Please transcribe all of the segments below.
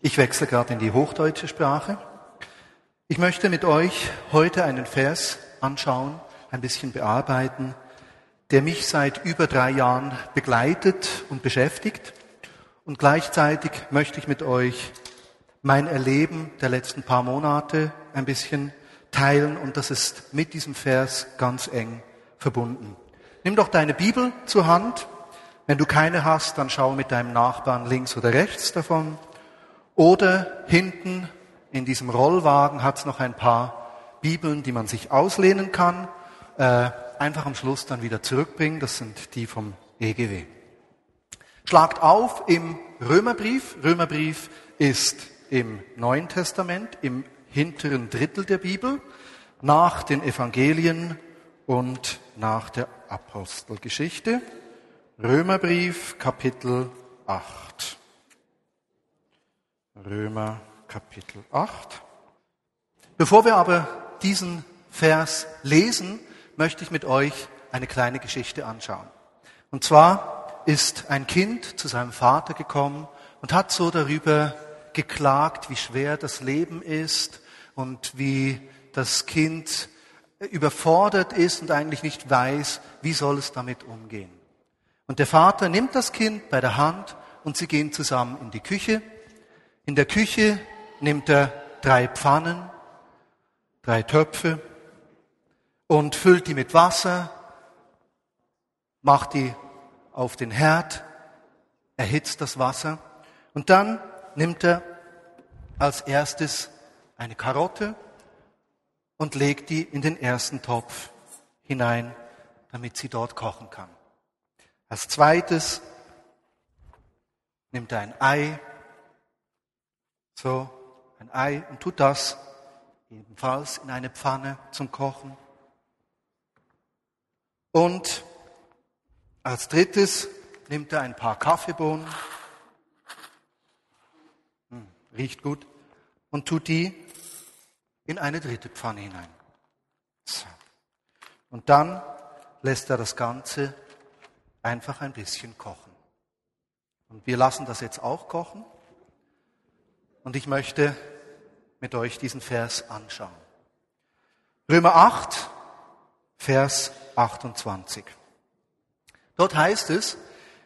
Ich wechsle gerade in die hochdeutsche Sprache. Ich möchte mit euch heute einen Vers anschauen, ein bisschen bearbeiten, der mich seit über drei Jahren begleitet und beschäftigt. Und gleichzeitig möchte ich mit euch mein Erleben der letzten paar Monate ein bisschen teilen und das ist mit diesem Vers ganz eng verbunden. Nimm doch deine Bibel zur Hand. Wenn du keine hast, dann schau mit deinem Nachbarn links oder rechts davon. Oder hinten in diesem Rollwagen hat es noch ein paar Bibeln, die man sich auslehnen kann. Äh, einfach am Schluss dann wieder zurückbringen. Das sind die vom EGW. Schlagt auf im Römerbrief. Römerbrief ist im Neuen Testament, im hinteren Drittel der Bibel, nach den Evangelien und nach der Apostelgeschichte. Römerbrief Kapitel 8. Römer Kapitel 8. Bevor wir aber diesen Vers lesen, möchte ich mit euch eine kleine Geschichte anschauen. Und zwar ist ein Kind zu seinem Vater gekommen und hat so darüber geklagt, wie schwer das Leben ist und wie das Kind überfordert ist und eigentlich nicht weiß, wie soll es damit umgehen. Und der Vater nimmt das Kind bei der Hand und sie gehen zusammen in die Küche in der Küche nimmt er drei Pfannen, drei Töpfe und füllt die mit Wasser, macht die auf den Herd, erhitzt das Wasser und dann nimmt er als erstes eine Karotte und legt die in den ersten Topf hinein, damit sie dort kochen kann. Als zweites nimmt er ein Ei so ein Ei und tut das ebenfalls in eine Pfanne zum Kochen. Und als drittes nimmt er ein paar Kaffeebohnen, hm, riecht gut, und tut die in eine dritte Pfanne hinein. So. Und dann lässt er das Ganze einfach ein bisschen kochen. Und wir lassen das jetzt auch kochen. Und ich möchte mit euch diesen Vers anschauen. Römer 8, Vers 28. Dort heißt es,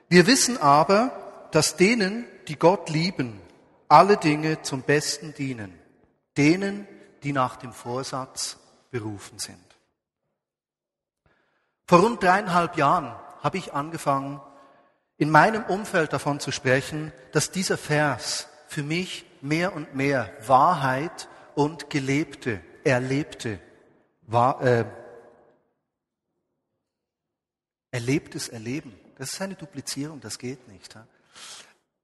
wir wissen aber, dass denen, die Gott lieben, alle Dinge zum Besten dienen, denen, die nach dem Vorsatz berufen sind. Vor rund dreieinhalb Jahren habe ich angefangen, in meinem Umfeld davon zu sprechen, dass dieser Vers für mich mehr und mehr Wahrheit und gelebte, erlebte, war, äh, erlebtes Erleben. Das ist eine Duplizierung, das geht nicht. Ja?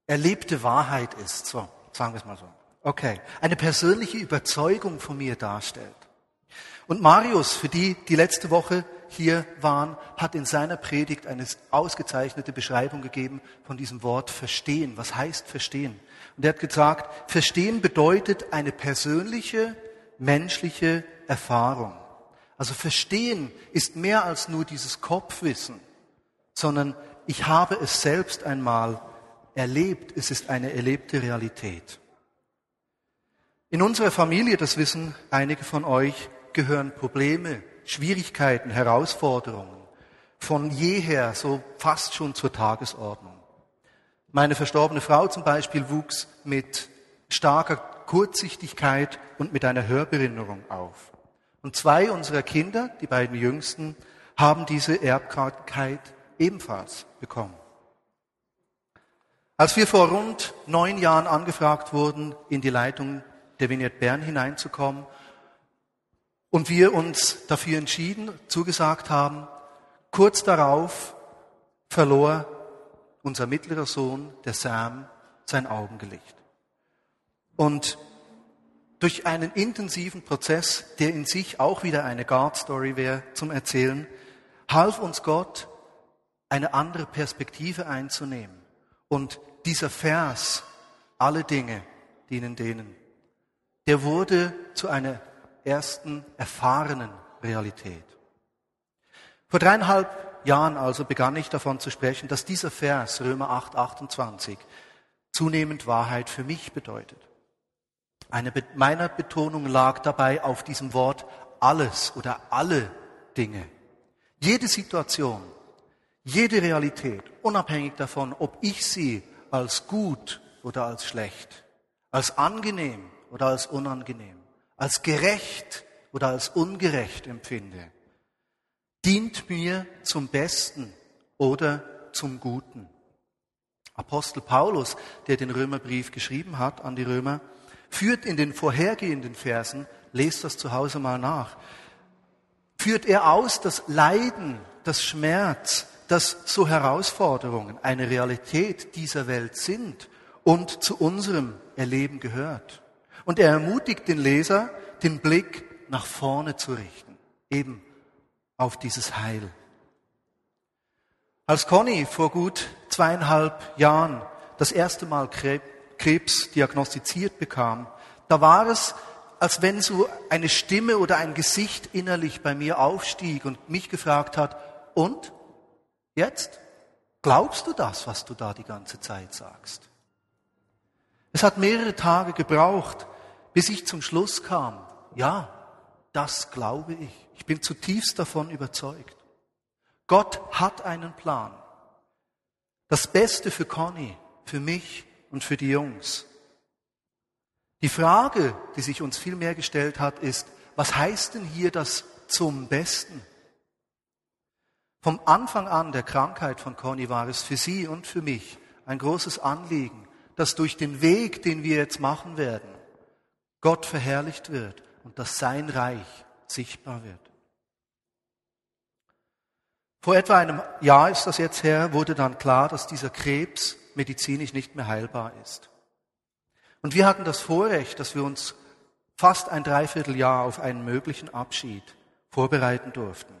Erlebte Wahrheit ist, so, sagen wir es mal so. Okay, eine persönliche Überzeugung von mir darstellt. Und Marius, für die, die letzte Woche hier waren, hat in seiner Predigt eine ausgezeichnete Beschreibung gegeben von diesem Wort verstehen. Was heißt verstehen? Und er hat gesagt, verstehen bedeutet eine persönliche, menschliche Erfahrung. Also verstehen ist mehr als nur dieses Kopfwissen, sondern ich habe es selbst einmal erlebt. Es ist eine erlebte Realität. In unserer Familie, das wissen einige von euch, gehören Probleme, Schwierigkeiten, Herausforderungen von jeher so fast schon zur Tagesordnung. Meine verstorbene Frau zum Beispiel wuchs mit starker Kurzsichtigkeit und mit einer Hörbehinderung auf. Und zwei unserer Kinder, die beiden jüngsten, haben diese Erbkrankheit ebenfalls bekommen. Als wir vor rund neun Jahren angefragt wurden, in die Leitung der Vignette Bern hineinzukommen, und wir uns dafür entschieden, zugesagt haben, kurz darauf verlor unser mittlerer Sohn, der Sam, sein Augenlicht. Und durch einen intensiven Prozess, der in sich auch wieder eine God-Story wäre zum Erzählen, half uns Gott, eine andere Perspektive einzunehmen. Und dieser Vers, alle Dinge dienen denen, der wurde zu einer ersten erfahrenen Realität. Vor dreieinhalb Jahren also begann ich davon zu sprechen, dass dieser Vers, Römer 8, 28, zunehmend Wahrheit für mich bedeutet. Eine meiner Betonung lag dabei auf diesem Wort alles oder alle Dinge. Jede Situation, jede Realität, unabhängig davon, ob ich sie als gut oder als schlecht, als angenehm oder als unangenehm, als gerecht oder als ungerecht empfinde, dient mir zum Besten oder zum Guten. Apostel Paulus, der den Römerbrief geschrieben hat an die Römer, führt in den vorhergehenden Versen, lest das zu Hause mal nach, führt er aus, dass Leiden, das Schmerz, dass so Herausforderungen eine Realität dieser Welt sind und zu unserem Erleben gehört. Und er ermutigt den Leser, den Blick nach vorne zu richten, eben auf dieses Heil. Als Conny vor gut zweieinhalb Jahren das erste Mal Krebs diagnostiziert bekam, da war es, als wenn so eine Stimme oder ein Gesicht innerlich bei mir aufstieg und mich gefragt hat, und jetzt? Glaubst du das, was du da die ganze Zeit sagst? Es hat mehrere Tage gebraucht, bis ich zum Schluss kam, ja, das glaube ich. Ich bin zutiefst davon überzeugt. Gott hat einen Plan. Das Beste für Conny, für mich und für die Jungs. Die Frage, die sich uns viel mehr gestellt hat, ist, was heißt denn hier das zum Besten? Vom Anfang an der Krankheit von Conny war es für sie und für mich ein großes Anliegen, dass durch den Weg, den wir jetzt machen werden, Gott verherrlicht wird und dass sein Reich sichtbar wird. Vor etwa einem Jahr ist das jetzt her, wurde dann klar, dass dieser Krebs medizinisch nicht mehr heilbar ist. Und wir hatten das Vorrecht, dass wir uns fast ein Dreivierteljahr auf einen möglichen Abschied vorbereiten durften.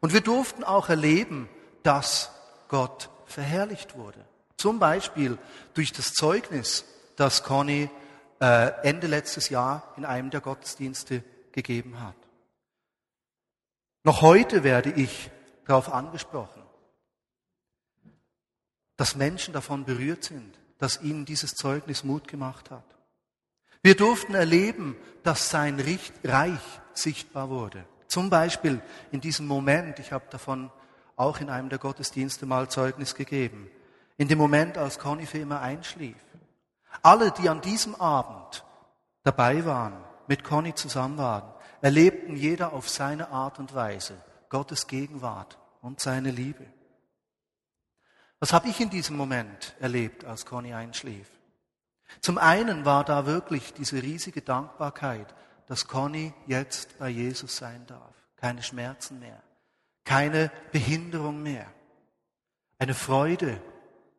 Und wir durften auch erleben, dass Gott verherrlicht wurde. Zum Beispiel durch das Zeugnis, das Conny Ende letztes Jahr in einem der Gottesdienste gegeben hat. Noch heute werde ich darauf angesprochen, dass Menschen davon berührt sind, dass ihnen dieses Zeugnis Mut gemacht hat. Wir durften erleben, dass sein Reich sichtbar wurde. Zum Beispiel in diesem Moment, ich habe davon auch in einem der Gottesdienste mal Zeugnis gegeben, in dem Moment, als Conny für immer einschlief. Alle, die an diesem Abend dabei waren, mit Conny zusammen waren, erlebten jeder auf seine Art und Weise Gottes Gegenwart und seine Liebe. Was habe ich in diesem Moment erlebt, als Conny einschlief? Zum einen war da wirklich diese riesige Dankbarkeit, dass Conny jetzt bei Jesus sein darf. Keine Schmerzen mehr, keine Behinderung mehr. Eine Freude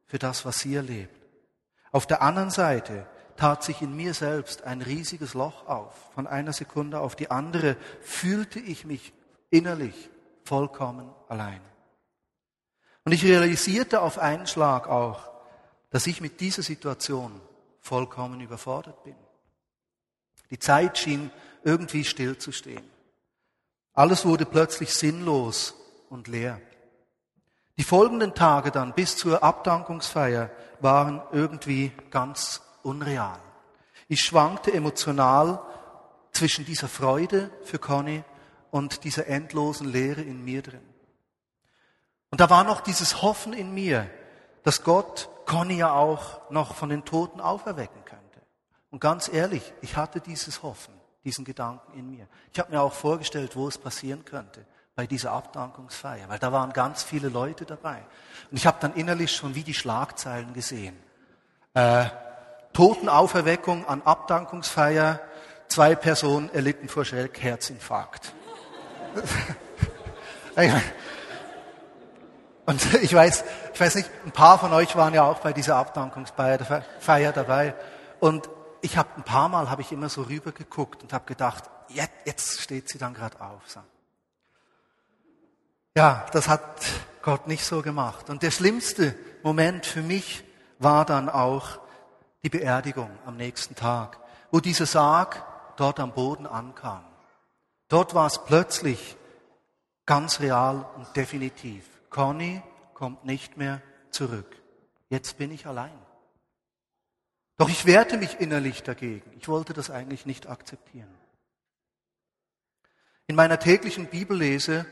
für das, was sie erlebt. Auf der anderen Seite tat sich in mir selbst ein riesiges Loch auf. Von einer Sekunde auf die andere fühlte ich mich innerlich vollkommen allein. Und ich realisierte auf einen Schlag auch, dass ich mit dieser Situation vollkommen überfordert bin. Die Zeit schien irgendwie stillzustehen. Alles wurde plötzlich sinnlos und leer. Die folgenden Tage dann bis zur Abdankungsfeier waren irgendwie ganz unreal. Ich schwankte emotional zwischen dieser Freude für Conny und dieser endlosen Leere in mir drin. Und da war noch dieses Hoffen in mir, dass Gott Conny ja auch noch von den Toten auferwecken könnte. Und ganz ehrlich, ich hatte dieses Hoffen, diesen Gedanken in mir. Ich habe mir auch vorgestellt, wo es passieren könnte bei dieser Abdankungsfeier, weil da waren ganz viele Leute dabei. Und ich habe dann innerlich schon wie die Schlagzeilen gesehen. Äh, Totenauferweckung an Abdankungsfeier, zwei Personen erlitten vor Schreck Herzinfarkt. Und ich weiß, ich weiß nicht, ein paar von euch waren ja auch bei dieser Abdankungsfeier dabei. Und ich habe ein paar Mal habe ich immer so rüber geguckt und habe gedacht, jetzt, jetzt steht sie dann gerade auf. So. Ja, das hat Gott nicht so gemacht. Und der schlimmste Moment für mich war dann auch die Beerdigung am nächsten Tag, wo dieser Sarg dort am Boden ankam. Dort war es plötzlich ganz real und definitiv. Conny kommt nicht mehr zurück. Jetzt bin ich allein. Doch ich wehrte mich innerlich dagegen. Ich wollte das eigentlich nicht akzeptieren. In meiner täglichen Bibellese,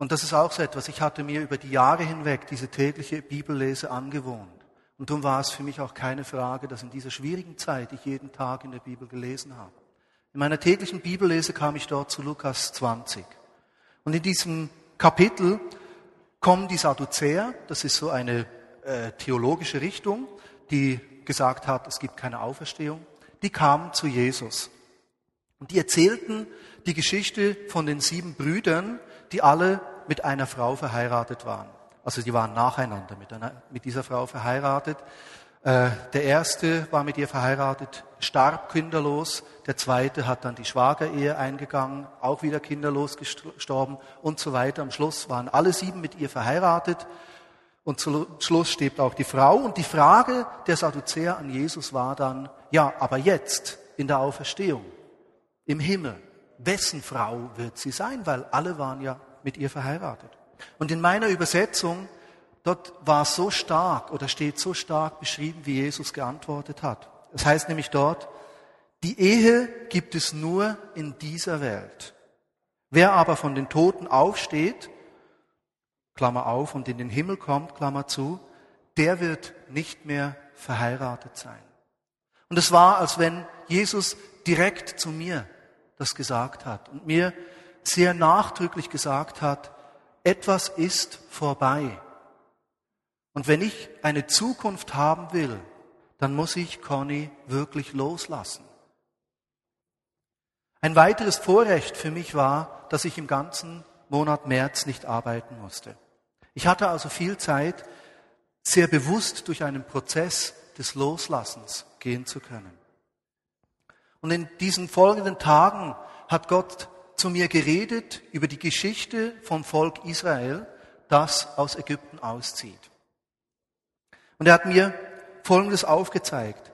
und das ist auch so etwas, ich hatte mir über die Jahre hinweg diese tägliche Bibellese angewohnt. Und darum war es für mich auch keine Frage, dass in dieser schwierigen Zeit ich jeden Tag in der Bibel gelesen habe. In meiner täglichen Bibellese kam ich dort zu Lukas 20. Und in diesem Kapitel kommen die Sadduzäer, das ist so eine äh, theologische Richtung, die gesagt hat, es gibt keine Auferstehung, die kamen zu Jesus. Und die erzählten die Geschichte von den sieben Brüdern, die alle mit einer Frau verheiratet waren. Also die waren nacheinander mit, einer, mit dieser Frau verheiratet. Äh, der erste war mit ihr verheiratet, starb kinderlos. Der zweite hat dann die Schwagerehe eingegangen, auch wieder kinderlos gestorben und so weiter. Am Schluss waren alle sieben mit ihr verheiratet. Und zum Schluss stirbt auch die Frau. Und die Frage der Sadduzäer an Jesus war dann, ja, aber jetzt in der Auferstehung, im Himmel, wessen Frau wird sie sein? Weil alle waren ja mit ihr verheiratet. Und in meiner Übersetzung, dort war so stark oder steht so stark beschrieben, wie Jesus geantwortet hat. Das heißt nämlich dort, die Ehe gibt es nur in dieser Welt. Wer aber von den Toten aufsteht, Klammer auf, und in den Himmel kommt, Klammer zu, der wird nicht mehr verheiratet sein. Und es war, als wenn Jesus direkt zu mir das gesagt hat und mir sehr nachdrücklich gesagt hat, etwas ist vorbei. Und wenn ich eine Zukunft haben will, dann muss ich Conny wirklich loslassen. Ein weiteres Vorrecht für mich war, dass ich im ganzen Monat März nicht arbeiten musste. Ich hatte also viel Zeit, sehr bewusst durch einen Prozess des Loslassens gehen zu können. Und in diesen folgenden Tagen hat Gott zu mir geredet über die Geschichte vom Volk Israel, das aus Ägypten auszieht. Und er hat mir Folgendes aufgezeigt,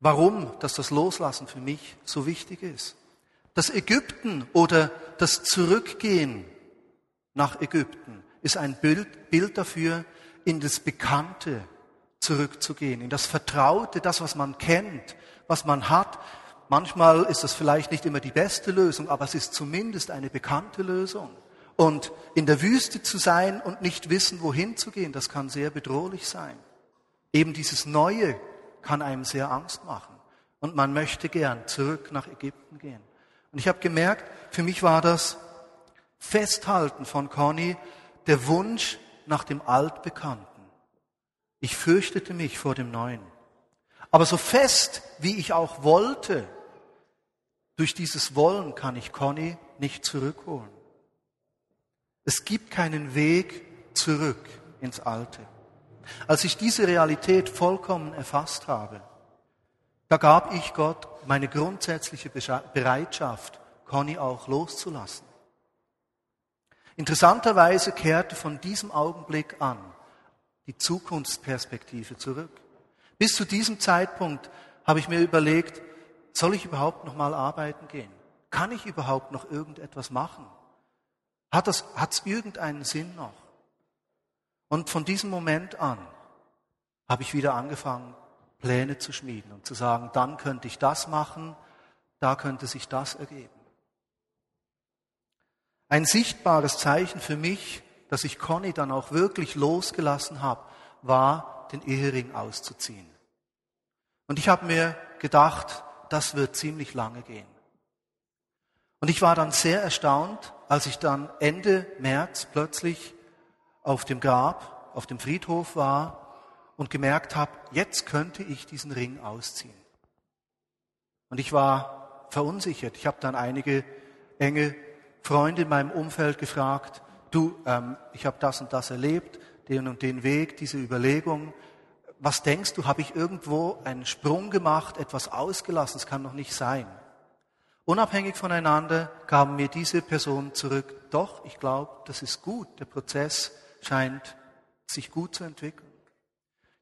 warum dass das Loslassen für mich so wichtig ist. Das Ägypten oder das Zurückgehen nach Ägypten ist ein Bild, Bild dafür, in das Bekannte zurückzugehen, in das Vertraute, das, was man kennt, was man hat. Manchmal ist das vielleicht nicht immer die beste Lösung, aber es ist zumindest eine bekannte Lösung. Und in der Wüste zu sein und nicht wissen, wohin zu gehen, das kann sehr bedrohlich sein. Eben dieses Neue kann einem sehr Angst machen. Und man möchte gern zurück nach Ägypten gehen. Und ich habe gemerkt, für mich war das Festhalten von Conny der Wunsch nach dem Altbekannten. Ich fürchtete mich vor dem Neuen. Aber so fest, wie ich auch wollte, durch dieses Wollen kann ich Conny nicht zurückholen. Es gibt keinen Weg zurück ins Alte. Als ich diese Realität vollkommen erfasst habe, da gab ich Gott meine grundsätzliche Bereitschaft, Conny auch loszulassen. Interessanterweise kehrte von diesem Augenblick an die Zukunftsperspektive zurück. Bis zu diesem Zeitpunkt habe ich mir überlegt, soll ich überhaupt noch mal arbeiten gehen? Kann ich überhaupt noch irgendetwas machen? Hat es hat's irgendeinen Sinn noch? Und von diesem Moment an habe ich wieder angefangen, Pläne zu schmieden und zu sagen, dann könnte ich das machen, da könnte sich das ergeben. Ein sichtbares Zeichen für mich, dass ich Conny dann auch wirklich losgelassen habe, war, den Ehering auszuziehen. Und ich habe mir gedacht, das wird ziemlich lange gehen. Und ich war dann sehr erstaunt, als ich dann Ende März plötzlich auf dem Grab, auf dem Friedhof war und gemerkt habe, jetzt könnte ich diesen Ring ausziehen. Und ich war verunsichert. Ich habe dann einige enge Freunde in meinem Umfeld gefragt, du, ähm, ich habe das und das erlebt, den und den Weg, diese Überlegung. Was denkst du, habe ich irgendwo einen Sprung gemacht, etwas ausgelassen? Das kann doch nicht sein. Unabhängig voneinander gaben mir diese Personen zurück, doch, ich glaube, das ist gut. Der Prozess scheint sich gut zu entwickeln.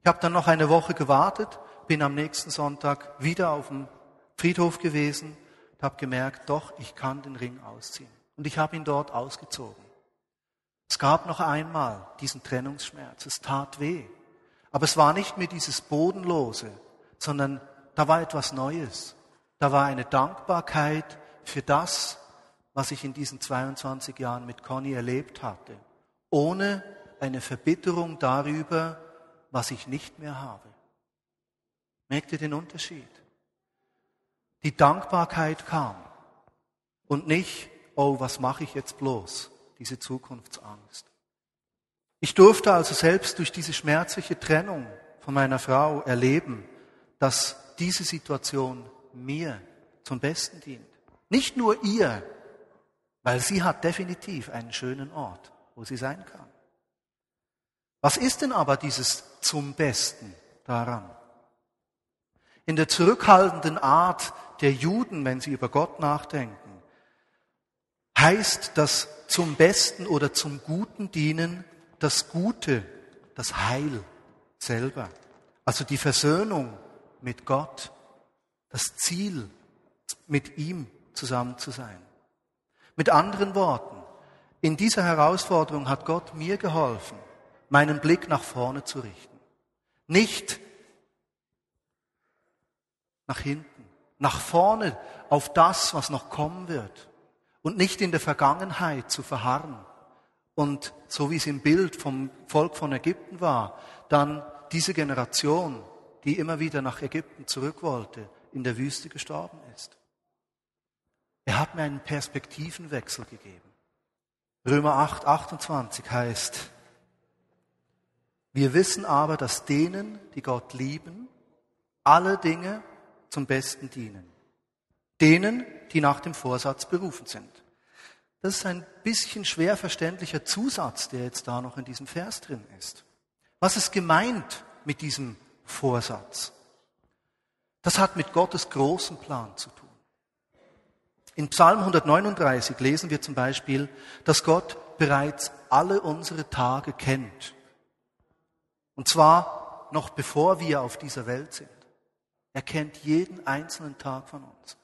Ich habe dann noch eine Woche gewartet, bin am nächsten Sonntag wieder auf dem Friedhof gewesen und habe gemerkt, doch, ich kann den Ring ausziehen. Und ich habe ihn dort ausgezogen. Es gab noch einmal diesen Trennungsschmerz. Es tat weh. Aber es war nicht mehr dieses Bodenlose, sondern da war etwas Neues. Da war eine Dankbarkeit für das, was ich in diesen 22 Jahren mit Conny erlebt hatte, ohne eine Verbitterung darüber, was ich nicht mehr habe. Merkt ihr den Unterschied? Die Dankbarkeit kam und nicht, oh, was mache ich jetzt bloß, diese Zukunftsangst. Ich durfte also selbst durch diese schmerzliche Trennung von meiner Frau erleben, dass diese Situation mir zum Besten dient. Nicht nur ihr, weil sie hat definitiv einen schönen Ort, wo sie sein kann. Was ist denn aber dieses zum Besten daran? In der zurückhaltenden Art der Juden, wenn sie über Gott nachdenken, heißt das zum Besten oder zum Guten dienen das Gute, das Heil selber. Also die Versöhnung mit Gott, das Ziel, mit ihm zusammen zu sein. Mit anderen Worten, in dieser Herausforderung hat Gott mir geholfen, meinen Blick nach vorne zu richten. Nicht nach hinten, nach vorne auf das, was noch kommen wird und nicht in der Vergangenheit zu verharren und so wie es im Bild vom Volk von Ägypten war, dann diese Generation, die immer wieder nach Ägypten zurück wollte, in der Wüste gestorben ist. Er hat mir einen Perspektivenwechsel gegeben. Römer 8, 28 heißt, wir wissen aber, dass denen, die Gott lieben, alle Dinge zum Besten dienen. Denen, die nach dem Vorsatz berufen sind. Das ist ein bisschen schwer verständlicher Zusatz, der jetzt da noch in diesem Vers drin ist. Was ist gemeint mit diesem Vorsatz? Das hat mit Gottes großen Plan zu tun. In Psalm 139 lesen wir zum Beispiel, dass Gott bereits alle unsere Tage kennt. Und zwar noch bevor wir auf dieser Welt sind. Er kennt jeden einzelnen Tag von uns.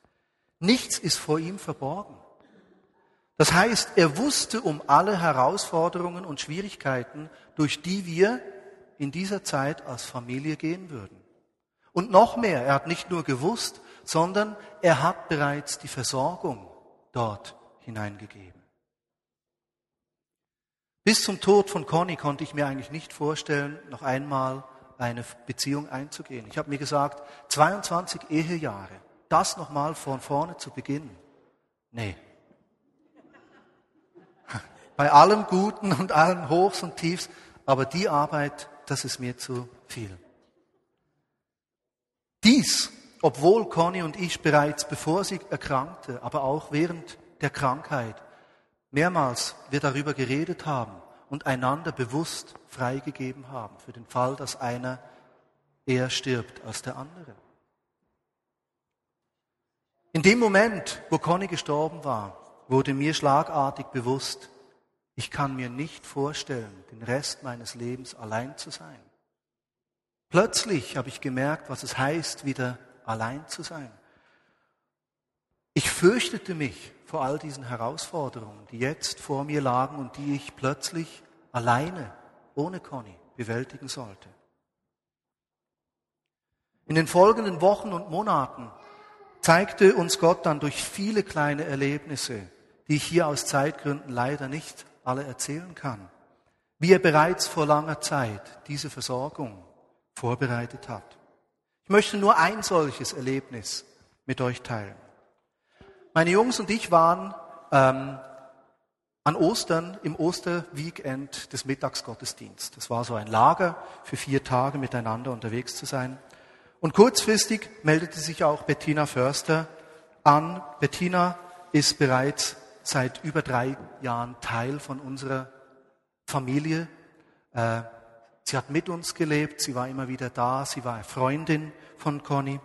Nichts ist vor ihm verborgen. Das heißt, er wusste um alle Herausforderungen und Schwierigkeiten, durch die wir in dieser Zeit als Familie gehen würden. Und noch mehr, er hat nicht nur gewusst, sondern er hat bereits die Versorgung dort hineingegeben. Bis zum Tod von Conny konnte ich mir eigentlich nicht vorstellen, noch einmal eine Beziehung einzugehen. Ich habe mir gesagt, 22 Ehejahre, das nochmal von vorne zu beginnen. Nee, bei allem Guten und allen Hochs und Tiefs, aber die Arbeit, das ist mir zu viel. Dies, obwohl Conny und ich bereits bevor sie erkrankte, aber auch während der Krankheit, mehrmals wir darüber geredet haben und einander bewusst freigegeben haben für den Fall, dass einer eher stirbt als der andere. In dem Moment, wo Conny gestorben war, wurde mir schlagartig bewusst, ich kann mir nicht vorstellen, den Rest meines Lebens allein zu sein. Plötzlich habe ich gemerkt, was es heißt, wieder allein zu sein. Ich fürchtete mich vor all diesen Herausforderungen, die jetzt vor mir lagen und die ich plötzlich alleine, ohne Conny, bewältigen sollte. In den folgenden Wochen und Monaten zeigte uns Gott dann durch viele kleine Erlebnisse, die ich hier aus Zeitgründen leider nicht alle erzählen kann, wie er bereits vor langer Zeit diese Versorgung vorbereitet hat. Ich möchte nur ein solches Erlebnis mit euch teilen. Meine Jungs und ich waren ähm, an Ostern im Osterweekend des Mittagsgottesdienstes. Das war so ein Lager für vier Tage miteinander unterwegs zu sein. Und kurzfristig meldete sich auch Bettina Förster an. Bettina ist bereits seit über drei Jahren Teil von unserer Familie. Äh, sie hat mit uns gelebt, sie war immer wieder da, sie war Freundin von Conny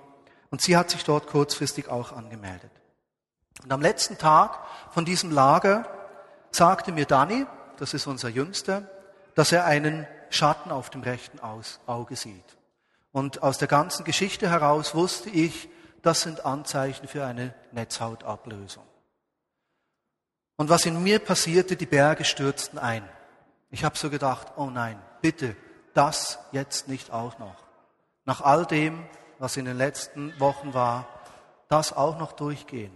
und sie hat sich dort kurzfristig auch angemeldet. Und am letzten Tag von diesem Lager sagte mir Dani, das ist unser Jüngster, dass er einen Schatten auf dem rechten Auge sieht. Und aus der ganzen Geschichte heraus wusste ich, das sind Anzeichen für eine Netzhautablösung. Und was in mir passierte, die Berge stürzten ein. Ich habe so gedacht, oh nein, bitte, das jetzt nicht auch noch? Nach all dem, was in den letzten Wochen war, das auch noch durchgehen.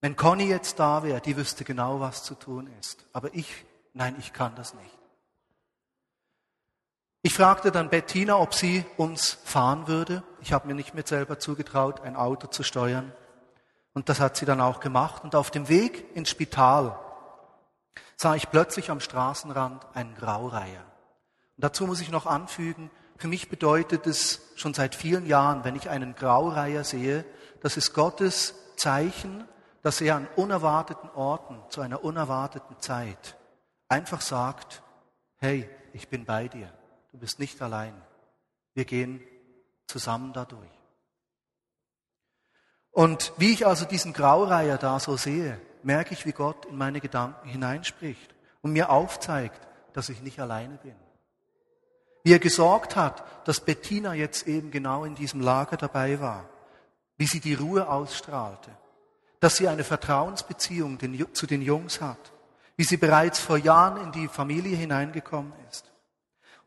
Wenn Conny jetzt da wäre, die wüsste genau, was zu tun ist. Aber ich, nein, ich kann das nicht. Ich fragte dann Bettina, ob sie uns fahren würde. Ich habe mir nicht mehr selber zugetraut, ein Auto zu steuern. Und das hat sie dann auch gemacht. Und auf dem Weg ins Spital sah ich plötzlich am Straßenrand einen Graureiher. Und dazu muss ich noch anfügen, für mich bedeutet es schon seit vielen Jahren, wenn ich einen Graureiher sehe, das ist Gottes Zeichen, dass er an unerwarteten Orten, zu einer unerwarteten Zeit, einfach sagt, hey, ich bin bei dir, du bist nicht allein, wir gehen zusammen dadurch. Und wie ich also diesen Graureiher da so sehe, merke ich, wie Gott in meine Gedanken hineinspricht und mir aufzeigt, dass ich nicht alleine bin. Wie er gesorgt hat, dass Bettina jetzt eben genau in diesem Lager dabei war. Wie sie die Ruhe ausstrahlte dass sie eine Vertrauensbeziehung zu den Jungs hat, wie sie bereits vor Jahren in die Familie hineingekommen ist.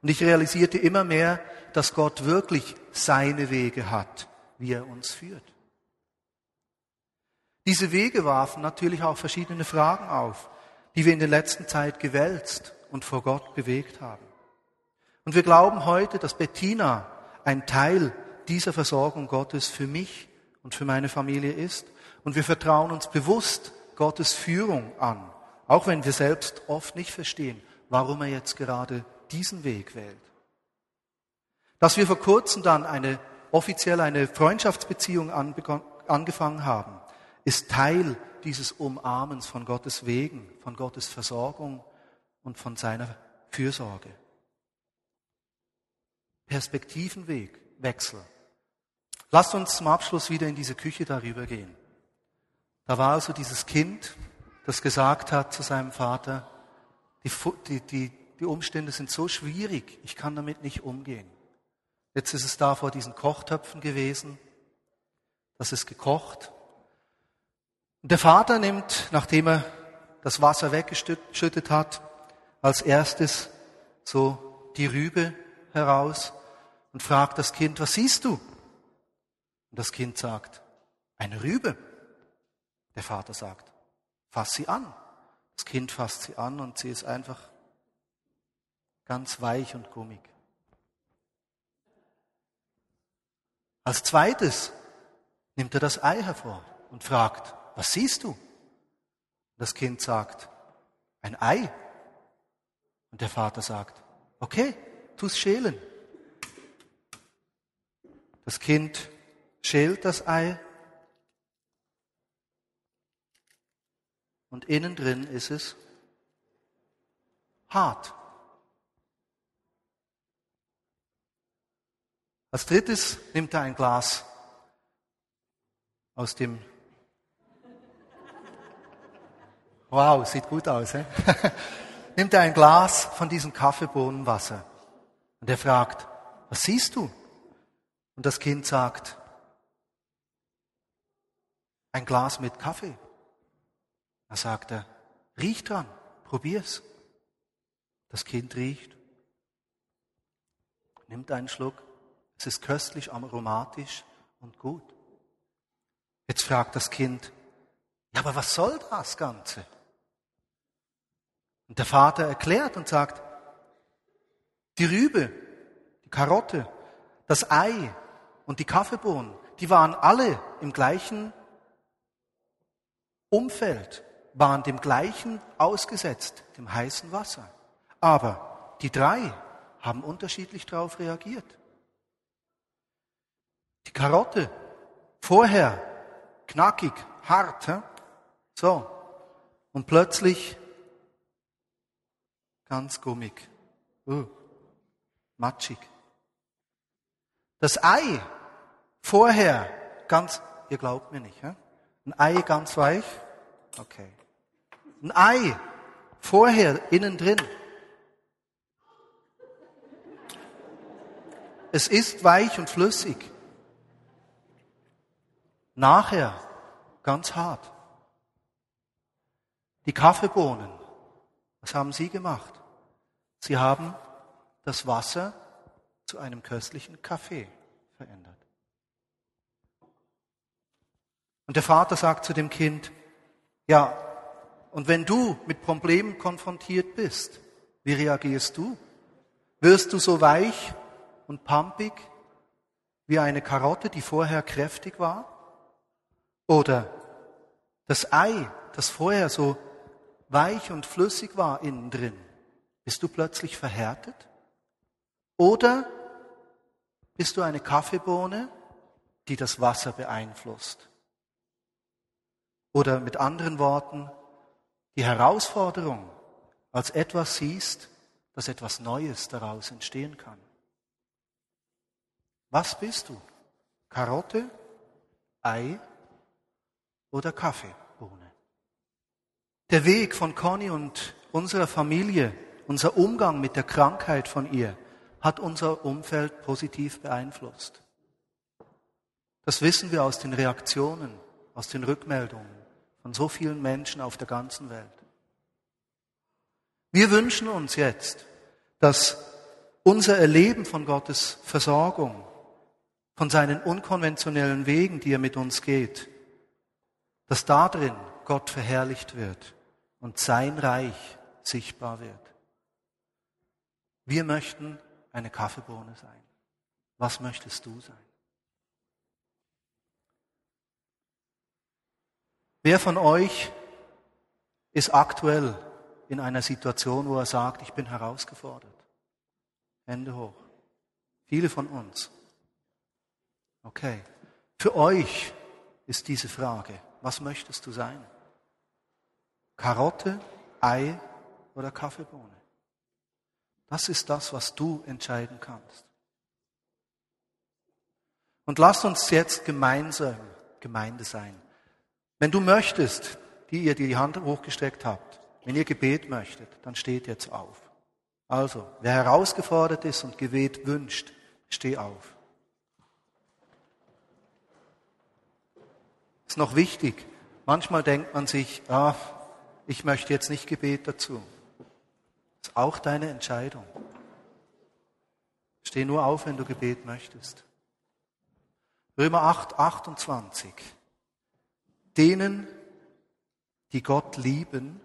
Und ich realisierte immer mehr, dass Gott wirklich seine Wege hat, wie er uns führt. Diese Wege warfen natürlich auch verschiedene Fragen auf, die wir in der letzten Zeit gewälzt und vor Gott bewegt haben. Und wir glauben heute, dass Bettina ein Teil dieser Versorgung Gottes für mich und für meine Familie ist und wir vertrauen uns bewusst Gottes Führung an, auch wenn wir selbst oft nicht verstehen, warum er jetzt gerade diesen Weg wählt. Dass wir vor kurzem dann eine offiziell eine Freundschaftsbeziehung angefangen haben, ist Teil dieses Umarmens von Gottes Wegen, von Gottes Versorgung und von seiner Fürsorge. Perspektivenweg, Wechsel. Lasst uns zum Abschluss wieder in diese Küche darüber gehen. Da war also dieses Kind, das gesagt hat zu seinem Vater, die, die, die Umstände sind so schwierig, ich kann damit nicht umgehen. Jetzt ist es da vor diesen Kochtöpfen gewesen, das ist gekocht. Und der Vater nimmt, nachdem er das Wasser weggeschüttet hat, als erstes so die Rübe heraus und fragt das Kind, was siehst du? Und das Kind sagt, eine Rübe. Der Vater sagt, fass sie an. Das Kind fasst sie an und sie ist einfach ganz weich und gummig. Als zweites nimmt er das Ei hervor und fragt, was siehst du? Das Kind sagt, ein Ei. Und der Vater sagt, okay, tu's schälen. Das Kind schält das Ei Und innen drin ist es hart. Als drittes nimmt er ein Glas aus dem Wow, sieht gut aus. Eh? nimmt er ein Glas von diesem Kaffeebohnenwasser und er fragt, was siehst du? Und das Kind sagt, ein Glas mit Kaffee. Da sagt er, riech dran, probier's. Das Kind riecht, nimmt einen Schluck, es ist köstlich, aromatisch und gut. Jetzt fragt das Kind, ja, aber was soll das Ganze? Und der Vater erklärt und sagt, die Rübe, die Karotte, das Ei und die Kaffeebohnen, die waren alle im gleichen Umfeld waren dem gleichen ausgesetzt, dem heißen Wasser. Aber die drei haben unterschiedlich darauf reagiert. Die Karotte, vorher knackig, hart, so, und plötzlich ganz gummig, uh, matschig. Das Ei, vorher ganz, ihr glaubt mir nicht, ein Ei ganz weich, okay. Ein Ei, vorher innen drin. Es ist weich und flüssig. Nachher ganz hart. Die Kaffeebohnen, was haben sie gemacht? Sie haben das Wasser zu einem köstlichen Kaffee verändert. Und der Vater sagt zu dem Kind, ja, und wenn du mit Problemen konfrontiert bist, wie reagierst du? Wirst du so weich und pampig wie eine Karotte, die vorher kräftig war? Oder das Ei, das vorher so weich und flüssig war innen drin, bist du plötzlich verhärtet? Oder bist du eine Kaffeebohne, die das Wasser beeinflusst? Oder mit anderen Worten, die Herausforderung als etwas siehst, dass etwas Neues daraus entstehen kann. Was bist du? Karotte, Ei oder Kaffeebohne? Der Weg von Conny und unserer Familie, unser Umgang mit der Krankheit von ihr, hat unser Umfeld positiv beeinflusst. Das wissen wir aus den Reaktionen, aus den Rückmeldungen von so vielen Menschen auf der ganzen Welt. Wir wünschen uns jetzt, dass unser Erleben von Gottes Versorgung, von seinen unkonventionellen Wegen, die er mit uns geht, dass darin Gott verherrlicht wird und sein Reich sichtbar wird. Wir möchten eine Kaffeebohne sein. Was möchtest du sein? Wer von euch ist aktuell in einer Situation, wo er sagt, ich bin herausgefordert? Hände hoch. Viele von uns. Okay. Für euch ist diese Frage, was möchtest du sein? Karotte, Ei oder Kaffeebohne? Das ist das, was du entscheiden kannst. Und lasst uns jetzt gemeinsam Gemeinde sein. Wenn du möchtest, die ihr die Hand hochgestreckt habt, wenn ihr Gebet möchtet, dann steht jetzt auf. Also, wer herausgefordert ist und Gebet wünscht, steh auf. Ist noch wichtig. Manchmal denkt man sich, ah, ich möchte jetzt nicht Gebet dazu. Ist auch deine Entscheidung. Steh nur auf, wenn du Gebet möchtest. Römer 8, 28. Denen, die Gott lieben,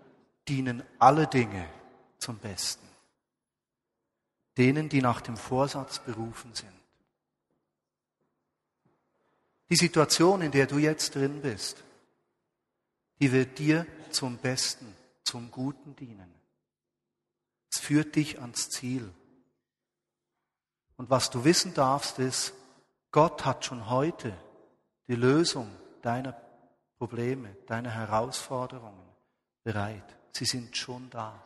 dienen alle Dinge zum Besten. Denen, die nach dem Vorsatz berufen sind. Die Situation, in der du jetzt drin bist, die wird dir zum Besten, zum Guten dienen. Es führt dich ans Ziel. Und was du wissen darfst, ist, Gott hat schon heute die Lösung deiner Probleme, deine Herausforderungen bereit. Sie sind schon da.